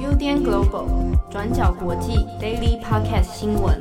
UDN Global 转角国际 Daily Podcast 新闻。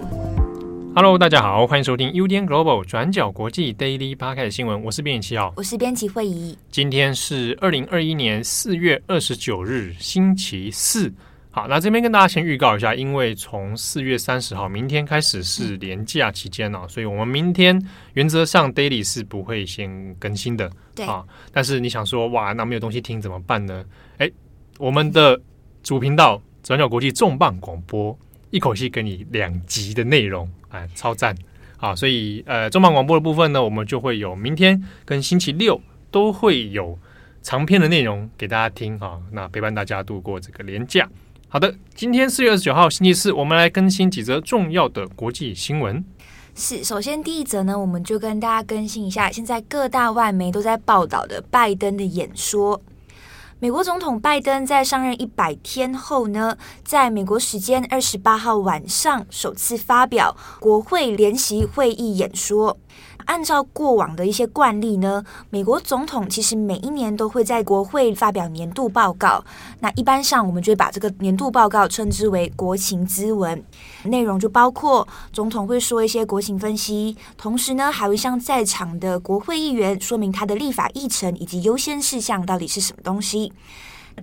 Hello，大家好，欢迎收听 UDN Global 转角国际 Daily Podcast 新闻。我是编辑七号，我是编辑惠仪。今天是二零二一年四月二十九日，星期四。好，那这边跟大家先预告一下，因为从四月三十号明天开始是连假期间哦，嗯、所以我们明天原则上 daily 是不会先更新的。对啊，但是你想说哇，那没有东西听怎么办呢？哎，我们的主频道转角国际重磅广播，一口气给你两集的内容，哎，超赞啊！所以呃，重磅广播的部分呢，我们就会有明天跟星期六都会有长篇的内容给大家听啊，那陪伴大家度过这个连假。好的，今天四月二十九号星期四，我们来更新几则重要的国际新闻。是，首先第一则呢，我们就跟大家更新一下，现在各大外媒都在报道的拜登的演说。美国总统拜登在上任一百天后呢，在美国时间二十八号晚上首次发表国会联席会议演说。按照过往的一些惯例呢，美国总统其实每一年都会在国会发表年度报告。那一般上，我们就会把这个年度报告称之为国情咨文，内容就包括总统会说一些国情分析，同时呢，还会向在场的国会议员说明他的立法议程以及优先事项到底是什么东西。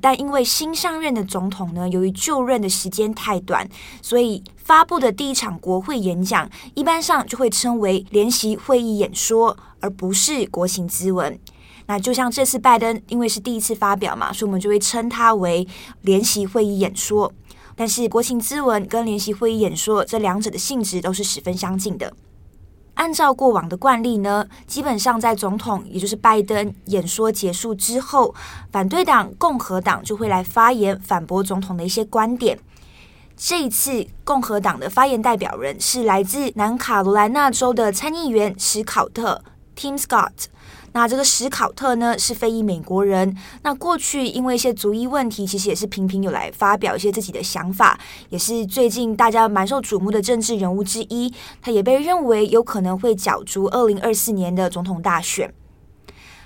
但因为新上任的总统呢，由于就任的时间太短，所以发布的第一场国会演讲，一般上就会称为联席会议演说，而不是国情咨文。那就像这次拜登因为是第一次发表嘛，所以我们就会称它为联席会议演说。但是国情咨文跟联席会议演说这两者的性质都是十分相近的。按照过往的惯例呢，基本上在总统也就是拜登演说结束之后，反对党共和党就会来发言反驳总统的一些观点。这一次共和党的发言代表人是来自南卡罗来纳州的参议员史考特 （Tim Scott）。那这个史考特呢，是非裔美国人。那过去因为一些族裔问题，其实也是频频有来发表一些自己的想法，也是最近大家蛮受瞩目的政治人物之一。他也被认为有可能会角逐二零二四年的总统大选。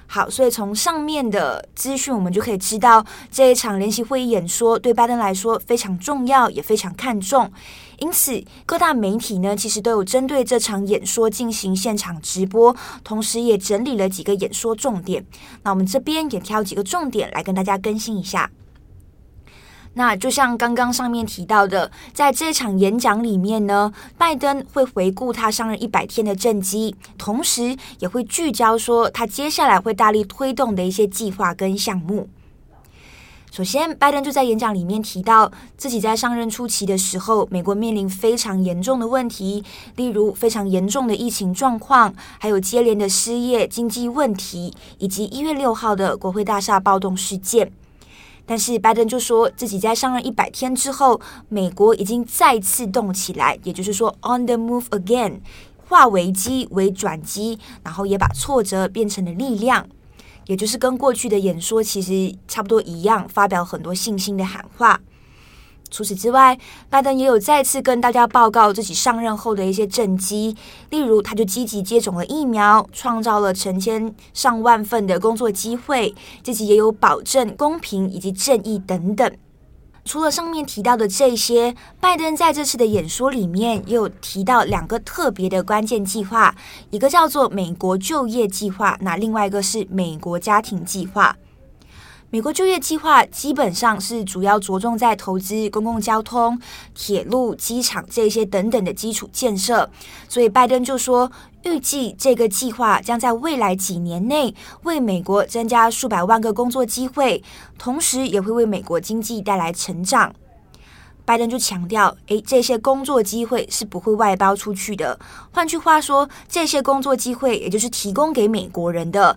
好，所以从上面的资讯，我们就可以知道这一场联席会议演说对拜登来说非常重要，也非常看重。因此，各大媒体呢，其实都有针对这场演说进行现场直播，同时也整理了几个演说重点。那我们这边也挑几个重点来跟大家更新一下。那就像刚刚上面提到的，在这场演讲里面呢，拜登会回顾他上任一百天的政绩，同时也会聚焦说他接下来会大力推动的一些计划跟项目。首先，拜登就在演讲里面提到，自己在上任初期的时候，美国面临非常严重的问题，例如非常严重的疫情状况，还有接连的失业、经济问题，以及一月六号的国会大厦暴动事件。但是拜登就说自己在上任一百天之后，美国已经再次动起来，也就是说 on the move again，化危机为转机，然后也把挫折变成了力量，也就是跟过去的演说其实差不多一样，发表很多信心的喊话。除此之外，拜登也有再次跟大家报告自己上任后的一些政绩，例如他就积极接种了疫苗，创造了成千上万份的工作机会，自己也有保证公平以及正义等等。除了上面提到的这些，拜登在这次的演说里面也有提到两个特别的关键计划，一个叫做美国就业计划，那另外一个是美国家庭计划。美国就业计划基本上是主要着重在投资公共交通、铁路、机场这些等等的基础建设，所以拜登就说，预计这个计划将在未来几年内为美国增加数百万个工作机会，同时也会为美国经济带来成长。拜登就强调，诶，这些工作机会是不会外包出去的，换句话说，这些工作机会也就是提供给美国人的。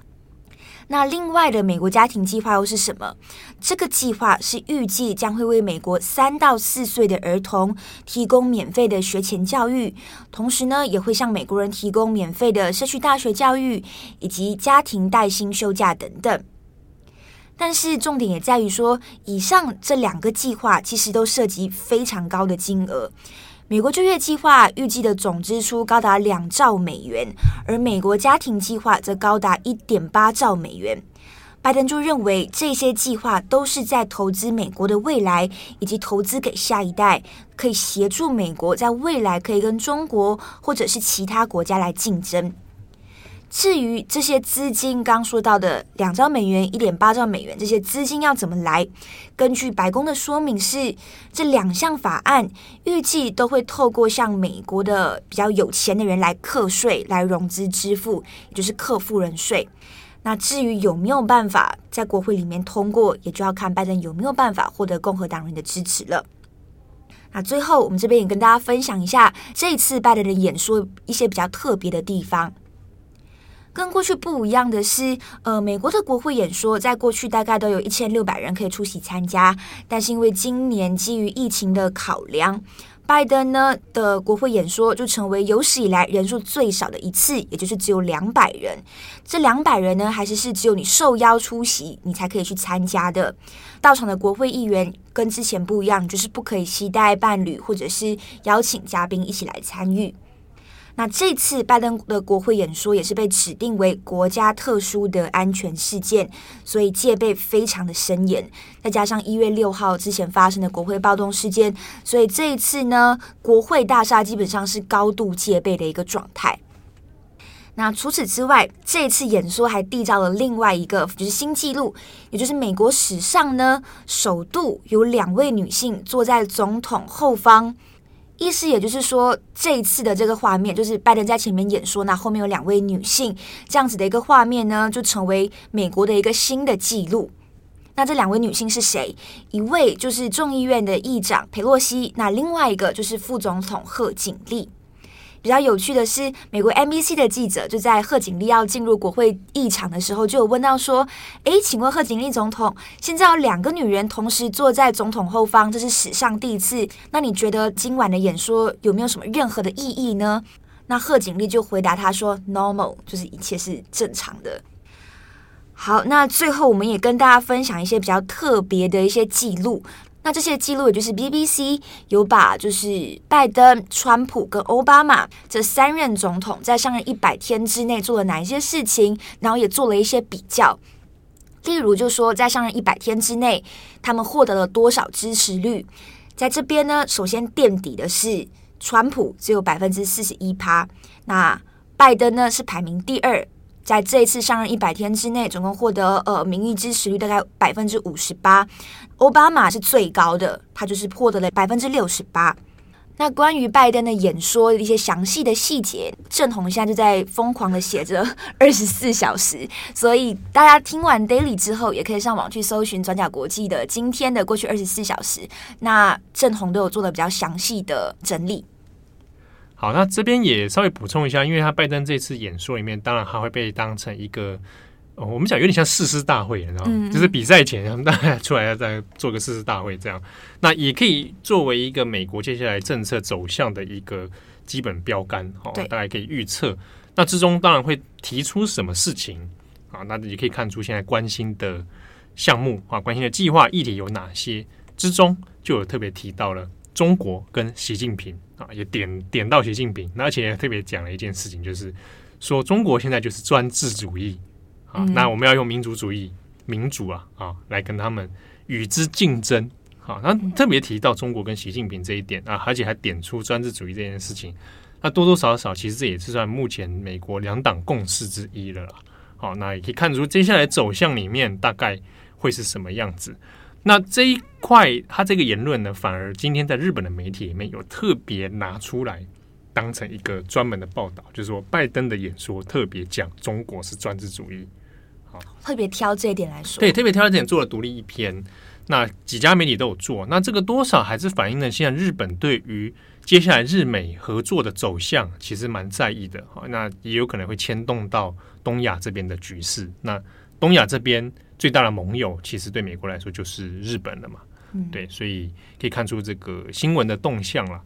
那另外的美国家庭计划又是什么？这个计划是预计将会为美国三到四岁的儿童提供免费的学前教育，同时呢，也会向美国人提供免费的社区大学教育以及家庭带薪休假等等。但是重点也在于说，以上这两个计划其实都涉及非常高的金额。美国就业计划预计的总支出高达两兆美元，而美国家庭计划则高达一点八兆美元。拜登就认为这些计划都是在投资美国的未来，以及投资给下一代，可以协助美国在未来可以跟中国或者是其他国家来竞争。至于这些资金，刚说到的两兆美元、一点八兆美元，这些资金要怎么来？根据白宫的说明是，这两项法案预计都会透过向美国的比较有钱的人来课税、来融资支付，也就是课富人税。那至于有没有办法在国会里面通过，也就要看拜登有没有办法获得共和党人的支持了。那最后，我们这边也跟大家分享一下这一次拜登的演说一些比较特别的地方。跟过去不一样的是，呃，美国的国会演说在过去大概都有一千六百人可以出席参加，但是因为今年基于疫情的考量，拜登呢的国会演说就成为有史以来人数最少的一次，也就是只有两百人。这两百人呢，还是是只有你受邀出席，你才可以去参加的。到场的国会议员跟之前不一样，就是不可以携带伴侣或者是邀请嘉宾一起来参与。那这次拜登的国会演说也是被指定为国家特殊的安全事件，所以戒备非常的森严。再加上一月六号之前发生的国会暴动事件，所以这一次呢，国会大厦基本上是高度戒备的一个状态。那除此之外，这次演说还缔造了另外一个就是新纪录，也就是美国史上呢首度有两位女性坐在总统后方。意思也就是说，这一次的这个画面就是拜登在前面演说，那后面有两位女性这样子的一个画面呢，就成为美国的一个新的记录。那这两位女性是谁？一位就是众议院的议长佩洛西，那另外一个就是副总统贺锦丽。比较有趣的是，美国 NBC 的记者就在贺锦丽要进入国会议场的时候，就有问到说：“诶，请问贺锦丽总统，现在有两个女人同时坐在总统后方，这是史上第一次。那你觉得今晚的演说有没有什么任何的意义呢？”那贺锦丽就回答他说：“Normal，就是一切是正常的。”好，那最后我们也跟大家分享一些比较特别的一些记录。那这些记录，也就是 BBC 有把就是拜登、川普跟奥巴马这三任总统在上任一百天之内做了哪一些事情，然后也做了一些比较。例如，就说在上任一百天之内，他们获得了多少支持率？在这边呢，首先垫底的是川普只有百分之四十一趴，那拜登呢是排名第二。在这一次上任一百天之内，总共获得呃民意支持率大概百分之五十八，奥巴马是最高的，他就是获得了百分之六十八。那关于拜登的演说一些详细的细节，镇宏现在就在疯狂的写着 二十四小时，所以大家听完 Daily 之后，也可以上网去搜寻转角国际的今天的过去二十四小时，那镇宏都有做的比较详细的整理。好，那这边也稍微补充一下，因为他拜登这次演说里面，当然他会被当成一个，哦、我们讲有点像誓师大会，你知道吗？嗯、就是比赛前他们大家出来要再做个誓师大会这样。那也可以作为一个美国接下来政策走向的一个基本标杆，好、哦，大家可以预测。那之中当然会提出什么事情啊？那也可以看出现在关心的项目啊，关心的计划议题有哪些？之中就有特别提到了中国跟习近平。啊，也点点到习近平，而且特别讲了一件事情，就是说中国现在就是专制主义啊，嗯、那我们要用民族主义、民主啊啊来跟他们与之竞争。好，那特别提到中国跟习近平这一点啊，而且还点出专制主义这件事情，那多多少少其实这也是算目前美国两党共识之一了啦。好，那也可以看出接下来走向里面大概会是什么样子。那这一块，他这个言论呢，反而今天在日本的媒体里面有特别拿出来当成一个专门的报道，就是说拜登的演说特别讲中国是专制主义，好，特别挑这一点来说，对，特别挑这一点做了独立一篇。那几家媒体都有做，那这个多少还是反映了现在日本对于接下来日美合作的走向其实蛮在意的，好，那也有可能会牵动到东亚这边的局势。那东亚这边。最大的盟友其实对美国来说就是日本了嘛，嗯、对，所以可以看出这个新闻的动向了。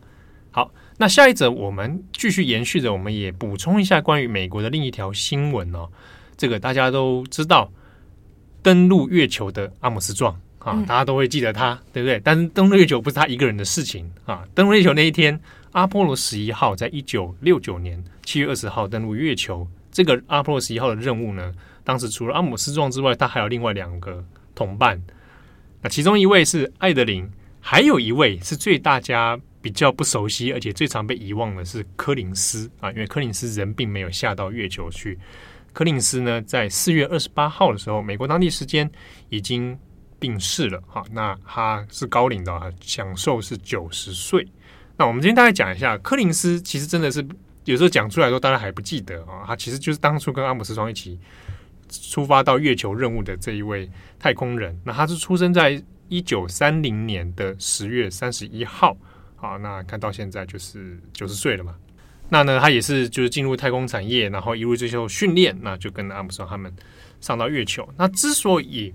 好，那下一则我们继续延续着，我们也补充一下关于美国的另一条新闻哦。这个大家都知道，登陆月球的阿姆斯壮啊，大家都会记得他，对不对？但是登陆月球不是他一个人的事情啊。登陆月球那一天，阿波罗十一号在一九六九年七月二十号登陆月球，这个阿波罗十一号的任务呢，当时除了阿姆斯壮之外，他还有另外两个同伴。那其中一位是艾德林，还有一位是最大家比较不熟悉，而且最常被遗忘的是柯林斯啊，因为柯林斯人并没有下到月球去。柯林斯呢，在四月二十八号的时候，美国当地时间已经病逝了。哈，那他是高龄的，享寿是九十岁。那我们今天大概讲一下，柯林斯其实真的是有时候讲出来都大家还不记得啊，他其实就是当初跟阿姆斯壮一起。出发到月球任务的这一位太空人，那他是出生在一九三零年的十月三十一号，好，那看到现在就是九十岁了嘛。那呢，他也是就是进入太空产业，然后一路追求训练，那就跟阿姆斯壮他们上到月球。那之所以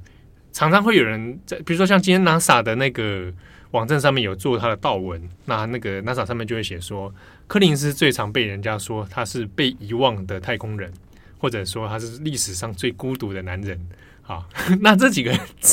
常常会有人在，比如说像今天 NASA 的那个网站上面有做他的悼文，那那个 NASA 上面就会写说，柯林斯最常被人家说他是被遗忘的太空人。或者说他是历史上最孤独的男人，啊，那这几个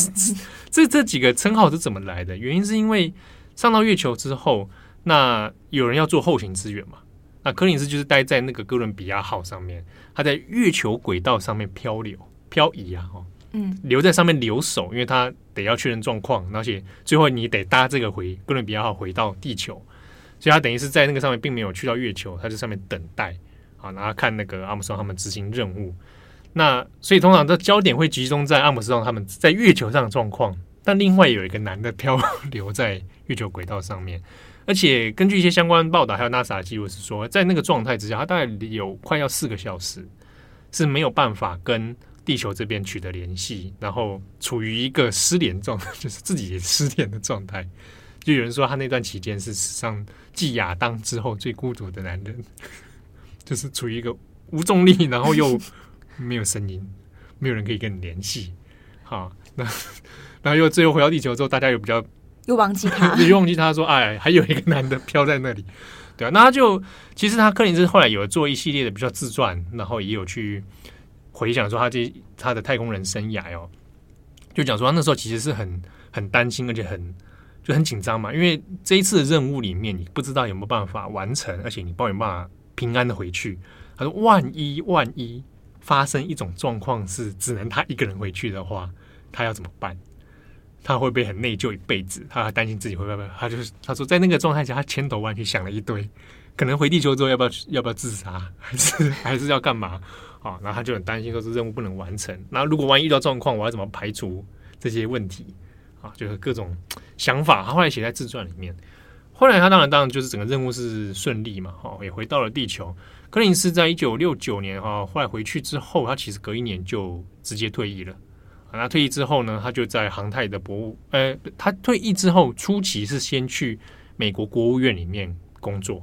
这这几个称号是怎么来的？原因是因为上到月球之后，那有人要做后勤支援嘛？那柯林斯就是待在那个哥伦比亚号上面，他在月球轨道上面漂流、漂移啊，哦，嗯，留在上面留守，因为他得要确认状况，而且最后你得搭这个回哥伦比亚号回到地球，所以他等于是在那个上面并没有去到月球，他在上面等待。啊，然后看那个阿姆斯壮他们执行任务，那所以通常的焦点会集中在阿姆斯壮他们在月球上的状况，但另外有一个男的漂 流在月球轨道上面，而且根据一些相关报道，还有 NASA 记录是说，在那个状态之下，他大概有快要四个小时是没有办法跟地球这边取得联系，然后处于一个失联状态，就是自己也失联的状态。就有人说他那段期间是史上继亚当之后最孤独的男人。就是处于一个无重力，然后又 没有声音，没有人可以跟你联系。好，那 然后又最后回到地球之后，大家又比较又忘记他，又忘记他说，哎，还有一个男的飘在那里，对啊，那他就其实他柯林斯后来有做一系列的比较自传，然后也有去回想说他这他的太空人生涯哦，就讲说他那时候其实是很很担心，而且很就很紧张嘛，因为这一次的任务里面，你不知道有没有办法完成，而且你抱有办法。平安的回去，他说：“万一万一发生一种状况是只能他一个人回去的话，他要怎么办？他会不会很内疚一辈子？他还担心自己会不会？他就是他说，在那个状态下，他千头万绪想了一堆，可能回地球之后要不要要不要自杀，还是还是要干嘛？啊，然后他就很担心，说是任务不能完成。那如果万一遇到状况，我要怎么排除这些问题？啊，就是各种想法。他后来写在自传里面。”后来他当然当然就是整个任务是顺利嘛，哈，也回到了地球。柯林斯在一九六九年哈，后来回去之后，他其实隔一年就直接退役了。那退役之后呢，他就在航太的博物，呃，他退役之后初期是先去美国国务院里面工作，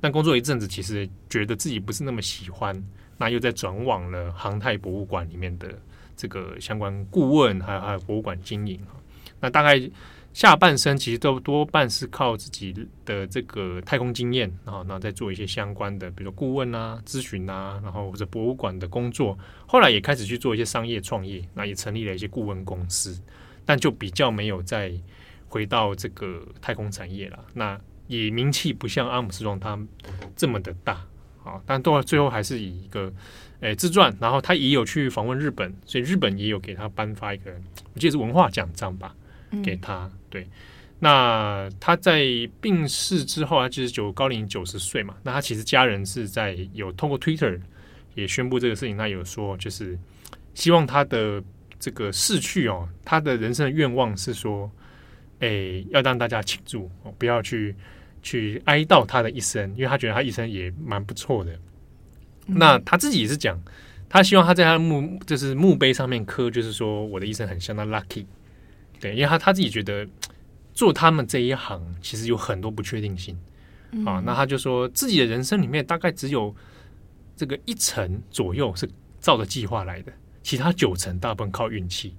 但工作一阵子，其实觉得自己不是那么喜欢，那又在转往了航太博物馆里面的这个相关顾问，还有还有博物馆经营。那大概。下半生其实都多半是靠自己的这个太空经验啊，然后再做一些相关的，比如说顾问啊、咨询啊，然后或者博物馆的工作。后来也开始去做一些商业创业，那也成立了一些顾问公司，但就比较没有再回到这个太空产业了。那也名气不像阿姆斯壮他这么的大啊，但都最后还是以一个诶自传，然后他也有去访问日本，所以日本也有给他颁发一个，我记得是文化奖章吧。给他对，那他在病逝之后，他其实就高龄九十岁嘛。那他其实家人是在有通过 Twitter 也宣布这个事情，他有说就是希望他的这个逝去哦，他的人生的愿望是说，哎，要让大家庆祝哦，不要去去哀悼他的一生，因为他觉得他一生也蛮不错的。那他自己也是讲，他希望他在他的墓就是墓碑上面刻，就是说我的一生很相当 lucky。对，因为他他自己觉得做他们这一行其实有很多不确定性、嗯、啊，那他就说自己的人生里面大概只有这个一成左右是照着计划来的，其他九成大部分靠运气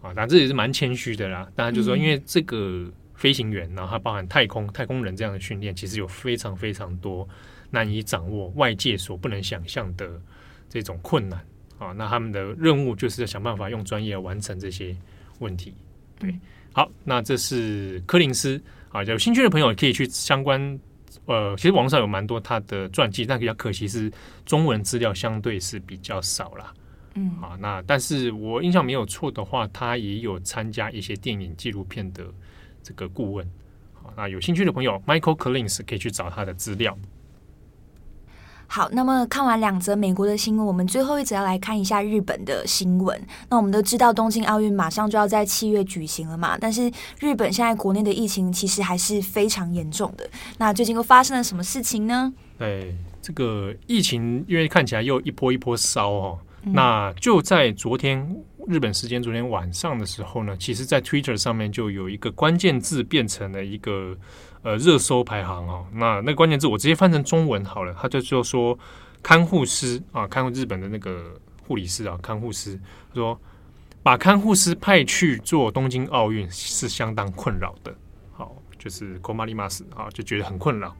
啊，但这也是蛮谦虚的啦。当然就是说，因为这个飞行员，然后他包含太空太空人这样的训练，其实有非常非常多难以掌握、外界所不能想象的这种困难啊。那他们的任务就是要想办法用专业完成这些问题。对，好，那这是柯林斯啊，有兴趣的朋友可以去相关，呃，其实网上有蛮多他的传记，但比较可惜是中文资料相对是比较少啦。嗯，啊，那但是我印象没有错的话，他也有参加一些电影纪录片的这个顾问。好，那有兴趣的朋友，Michael Collins 可以去找他的资料。好，那么看完两则美国的新闻，我们最后一则要来看一下日本的新闻。那我们都知道，东京奥运马上就要在七月举行了嘛，但是日本现在国内的疫情其实还是非常严重的。那最近又发生了什么事情呢？对，这个疫情因为看起来又一波一波烧哦。嗯、那就在昨天日本时间昨天晚上的时候呢，其实，在 Twitter 上面就有一个关键字变成了一个。呃，热搜排行哦，那那个关键字我直接翻成中文好了，他就就说看护师啊，看护日本的那个护理师啊，看护师说把看护师派去做东京奥运是相当困扰的，好，就是コマリマス啊，就觉得很困扰。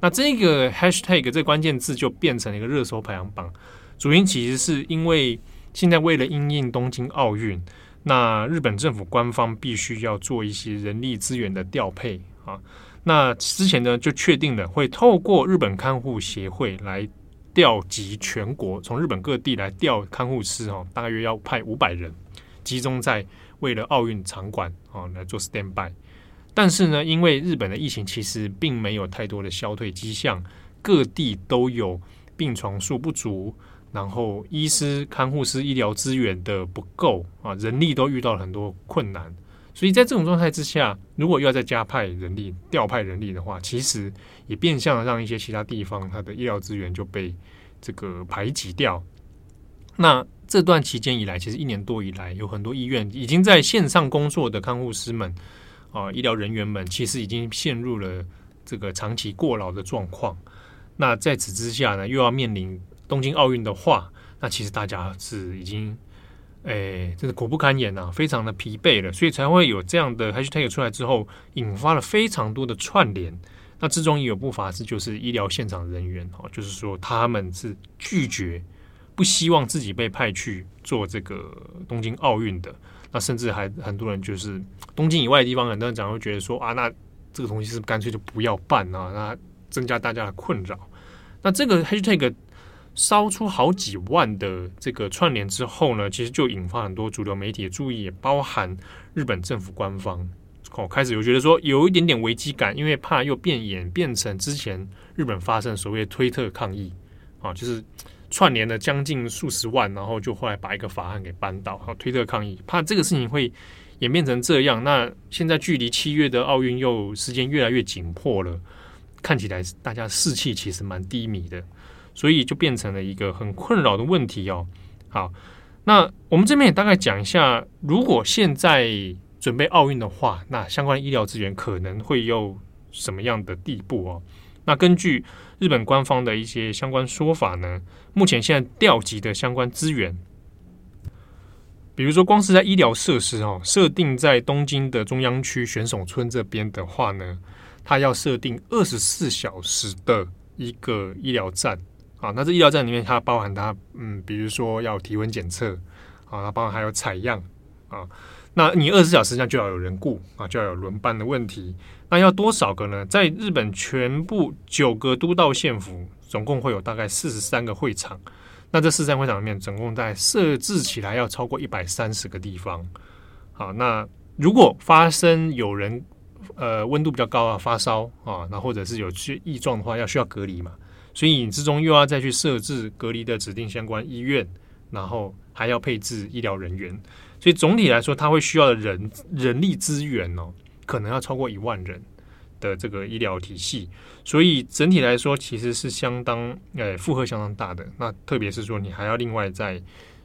那这个 hashtag 这个关键字就变成了一个热搜排行榜， 主因其实是因为现在为了因应东京奥运，那日本政府官方必须要做一些人力资源的调配啊。那之前呢，就确定了会透过日本看护协会来调集全国，从日本各地来调看护师哦，大约要派五百人，集中在为了奥运场馆啊来做 stand by。但是呢，因为日本的疫情其实并没有太多的消退迹象，各地都有病床数不足，然后医师、看护师医疗资源的不够啊，人力都遇到了很多困难。所以在这种状态之下，如果又要再加派人力、调派人力的话，其实也变相的让一些其他地方它的医疗资源就被这个排挤掉。那这段期间以来，其实一年多以来，有很多医院已经在线上工作的看护师们啊、医疗人员们，其实已经陷入了这个长期过劳的状况。那在此之下呢，又要面临东京奥运的话，那其实大家是已经。哎，真的苦不堪言呐、非常的疲惫了，所以才会有这样的 hashtag 出来之后，引发了非常多的串联。那之中也有不乏是就是医疗现场人员哦，就是说他们是拒绝，不希望自己被派去做这个东京奥运的。那甚至还很多人就是东京以外的地方，很多人讲会觉得说啊，那这个东西是不是干脆就不要办啊，那增加大家的困扰。那这个 hashtag。烧出好几万的这个串联之后呢，其实就引发很多主流媒体的注意，也包含日本政府官方哦，开始有觉得说有一点点危机感，因为怕又变演变成之前日本发生所谓推特抗议啊，就是串联了将近数十万，然后就后来把一个法案给扳倒，好，推特抗议，怕这个事情会演变成这样。那现在距离七月的奥运又时间越来越紧迫了，看起来大家士气其实蛮低迷的。所以就变成了一个很困扰的问题哦。好，那我们这边也大概讲一下，如果现在准备奥运的话，那相关医疗资源可能会有什么样的地步哦？那根据日本官方的一些相关说法呢，目前现在调集的相关资源，比如说光是在医疗设施哦，设定在东京的中央区选手村这边的话呢，它要设定二十四小时的一个医疗站。啊，那这医疗站里面它包含它，嗯，比如说要体温检测，啊，它包含还有采样，啊，那你二十四小时这样就要有人雇，啊，就要有轮班的问题，那要多少个呢？在日本全部九个都道县府，总共会有大概四十三个会场，那这四十三会场里面，总共在设置起来要超过一百三十个地方，好，那如果发生有人呃温度比较高啊，发烧啊，那或者是有些异状的话，要需要隔离嘛。所以你之中又要再去设置隔离的指定相关医院，然后还要配置医疗人员，所以总体来说，它会需要的人人力资源哦，可能要超过一万人的这个医疗体系。所以整体来说，其实是相当诶负荷相当大的。那特别是说，你还要另外再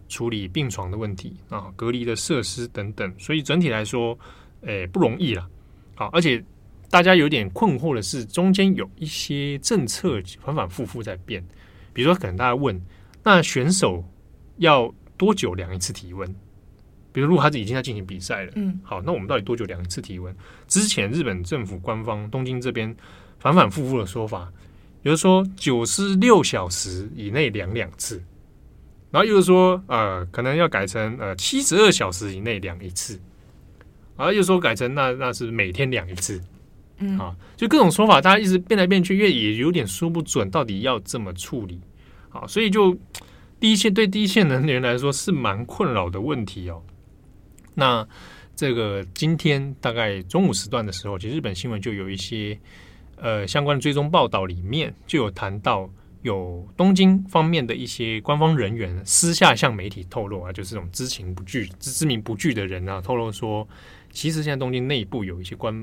处理病床的问题啊，隔离的设施等等。所以整体来说，诶不容易了。好，而且。大家有点困惑的是，中间有一些政策反反复复在变。比如说，可能大家问，那选手要多久量一次体温？比如，如果他已经在进行比赛了，嗯，好，那我们到底多久量一次体温？之前日本政府官方东京这边反反复复的说法，比如说九十六小时以内量两次，然后又是说，呃，可能要改成呃七十二小时以内量一次，然后又说改成那那是每天量一次。嗯，啊，就各种说法，大家一直变来变去，因为也有点说不准到底要怎么处理，好，所以就第一线对第一线人员来说是蛮困扰的问题哦。那这个今天大概中午时段的时候，其实日本新闻就有一些呃相关的追踪报道，里面就有谈到有东京方面的一些官方人员私下向媒体透露啊，就是这种知情不惧、知知名不惧的人啊，透露说，其实现在东京内部有一些官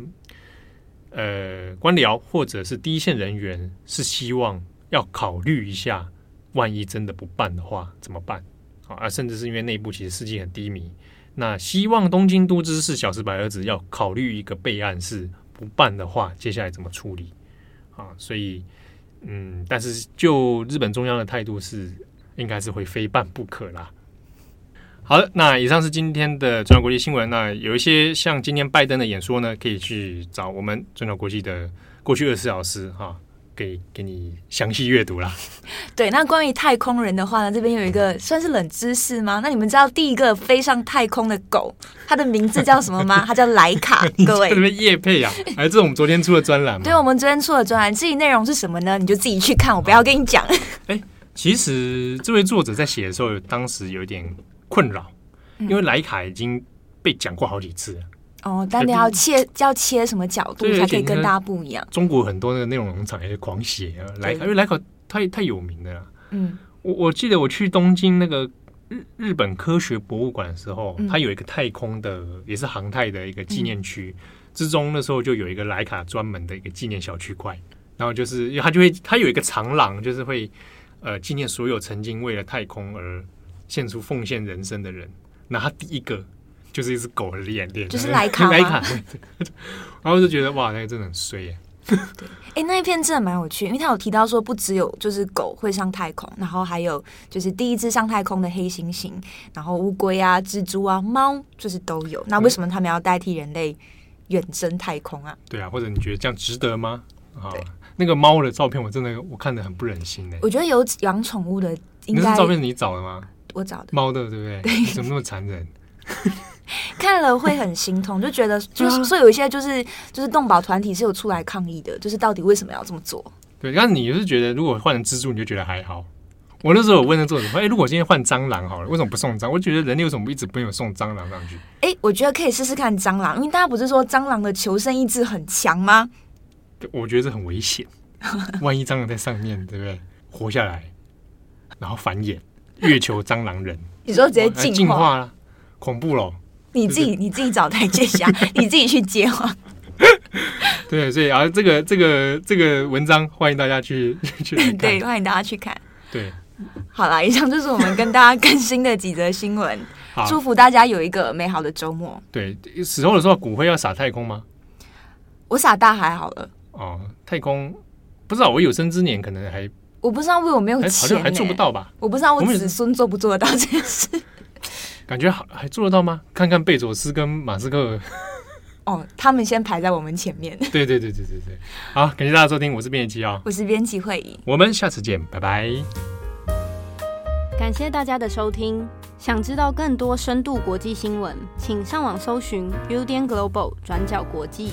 呃官僚或者是第一线人员是希望要考虑一下，万一真的不办的话怎么办啊？甚至是因为内部其实士气很低迷。那希望东京都知事小池百合子要考虑一个备案，是不办的话，接下来怎么处理啊？所以，嗯，但是就日本中央的态度是，应该是会非办不可啦。好的，那以上是今天的转角国际新闻。那有一些像今天拜登的演说呢，可以去找我们转角国际的过去二十四小时哈。给给你详细阅读啦。对，那关于太空人的话呢，这边有一个算是冷知识吗？那你们知道第一个飞上太空的狗，它的名字叫什么吗？它叫莱卡。各位，这边叶配啊，还是这是我们昨天出的专栏吗？对，我们昨天出的专栏，至于内容是什么呢？你就自己去看，我不要跟你讲。哎、欸，其实这位作者在写的时候，当时有点困扰，因为莱卡已经被讲过好几次了。哦，但你要切要切什么角度才可以跟大家不一样？中国很多那个内容农场也是狂写啊，莱卡，因为莱卡太太有名了。嗯，我我记得我去东京那个日日本科学博物馆的时候，它有一个太空的也是航太的一个纪念区，之中那时候就有一个莱卡专门的一个纪念小区块，然后就是它就会它有一个长廊，就是会呃纪念所有曾经为了太空而献出奉献人生的人，那他第一个。就是一只狗的脸脸，就是莱卡，莱卡。然后就觉得哇，那个真的很衰耶。对，哎、欸，那一篇真的蛮有趣，因为他有提到说，不只有就是狗会上太空，然后还有就是第一只上太空的黑猩猩，然后乌龟啊、蜘蛛啊、猫，就是都有。那为什么他们要代替人类远征太空啊？对啊，或者你觉得这样值得吗？啊，那个猫的照片我真的我看的很不忍心呢。我觉得有养宠物的应该，那照片你找的吗？我找的。猫的对不对？对，怎么那么残忍？看了会很心痛，就觉得就是说有一些就是就是动保团体是有出来抗议的，就是到底为什么要这么做？对，那你就是觉得如果换成蜘蛛，你就觉得还好。我那时候有问那作者说：“哎、欸，如果今天换蟑螂好了，为什么不送蟑？我觉得人类为什么一直没有送蟑螂上去？”哎、欸，我觉得可以试试看蟑螂，因为大家不是说蟑螂的求生意志很强吗？我觉得这很危险，万一蟑螂在上面，对不对？活下来，然后繁衍，月球蟑螂人，你说直接进化，进化了，恐怖了。你自己你自己找台阶下，你自己去接话。对，所以啊，这个这个这个文章欢迎大家去 去看。对，欢迎大家去看。对，好啦，以上就是我们跟大家更新的几则新闻。祝福大家有一个美好的周末。对，死后的时候骨灰要撒太空吗？我撒大海好了。哦，太空不知道，我有生之年可能还我不知道，因为我没有钱，好像还做不到吧？我不知道我子孙做不做得到这件事。感觉还还做得到吗？看看贝佐斯跟马斯克，哦，他们先排在我们前面。对对对对对对，好，感谢大家收听，我是编辑七号，我是编辑会议，我们下次见，拜拜。感谢大家的收听，想知道更多深度国际新闻，请上网搜寻 Udan Global 转角国际。